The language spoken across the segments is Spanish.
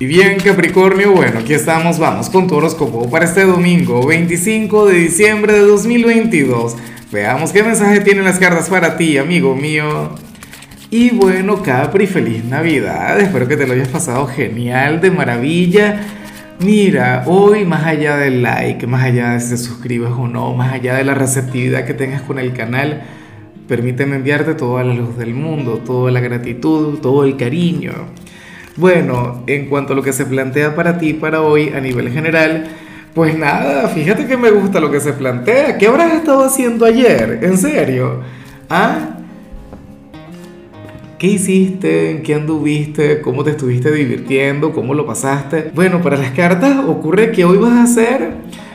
Y bien, Capricornio, bueno, aquí estamos, vamos con tu horóscopo para este domingo, 25 de diciembre de 2022. Veamos qué mensaje tienen las cartas para ti, amigo mío. Y bueno, Capri, feliz Navidad. Espero que te lo hayas pasado genial, de maravilla. Mira, hoy más allá del like, más allá de si te suscribes o no, más allá de la receptividad que tengas con el canal, permíteme enviarte toda la luz del mundo, toda la gratitud, todo el cariño bueno, en cuanto a lo que se plantea para ti, para hoy, a nivel general, pues nada, fíjate que me gusta lo que se plantea. ¿Qué habrás estado haciendo ayer? ¿En serio? ¿Ah? ¿Qué hiciste? ¿En qué anduviste? ¿Cómo te estuviste divirtiendo? ¿Cómo lo pasaste? Bueno, para las cartas ocurre que hoy vas a ser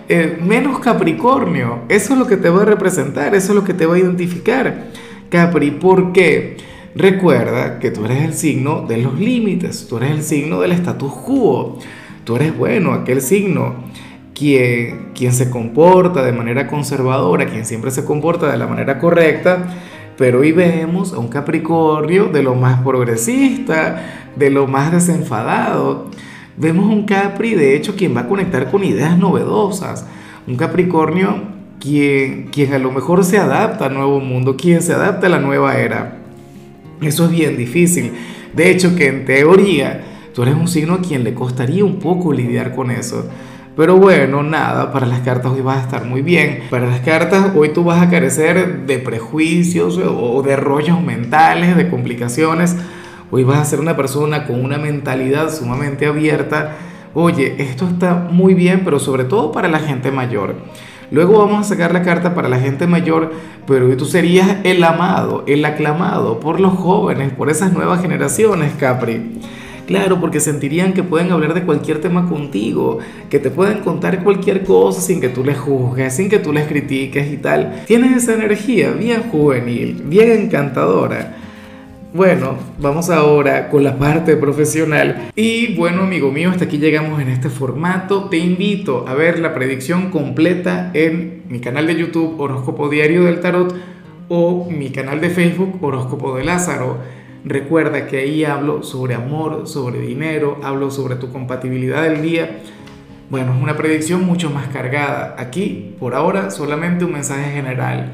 eh, menos Capricornio. Eso es lo que te va a representar, eso es lo que te va a identificar. Capri, ¿por qué? Recuerda que tú eres el signo de los límites, tú eres el signo del status quo, tú eres bueno, aquel signo quien, quien se comporta de manera conservadora, quien siempre se comporta de la manera correcta, pero hoy vemos a un Capricornio de lo más progresista, de lo más desenfadado. Vemos un Capri, de hecho, quien va a conectar con ideas novedosas. Un Capricornio quien, quien a lo mejor se adapta al nuevo mundo, quien se adapta a la nueva era. Eso es bien difícil. De hecho, que en teoría tú eres un signo a quien le costaría un poco lidiar con eso. Pero bueno, nada, para las cartas hoy vas a estar muy bien. Para las cartas hoy tú vas a carecer de prejuicios o de rollos mentales, de complicaciones. Hoy vas a ser una persona con una mentalidad sumamente abierta. Oye, esto está muy bien, pero sobre todo para la gente mayor. Luego vamos a sacar la carta para la gente mayor, pero tú serías el amado, el aclamado por los jóvenes, por esas nuevas generaciones, Capri. Claro, porque sentirían que pueden hablar de cualquier tema contigo, que te pueden contar cualquier cosa sin que tú les juzgues, sin que tú les critiques y tal. Tienes esa energía bien juvenil, bien encantadora. Bueno, vamos ahora con la parte profesional. Y bueno, amigo mío, hasta aquí llegamos en este formato. Te invito a ver la predicción completa en mi canal de YouTube Horóscopo Diario del Tarot o mi canal de Facebook Horóscopo de Lázaro. Recuerda que ahí hablo sobre amor, sobre dinero, hablo sobre tu compatibilidad del día. Bueno, es una predicción mucho más cargada. Aquí, por ahora, solamente un mensaje general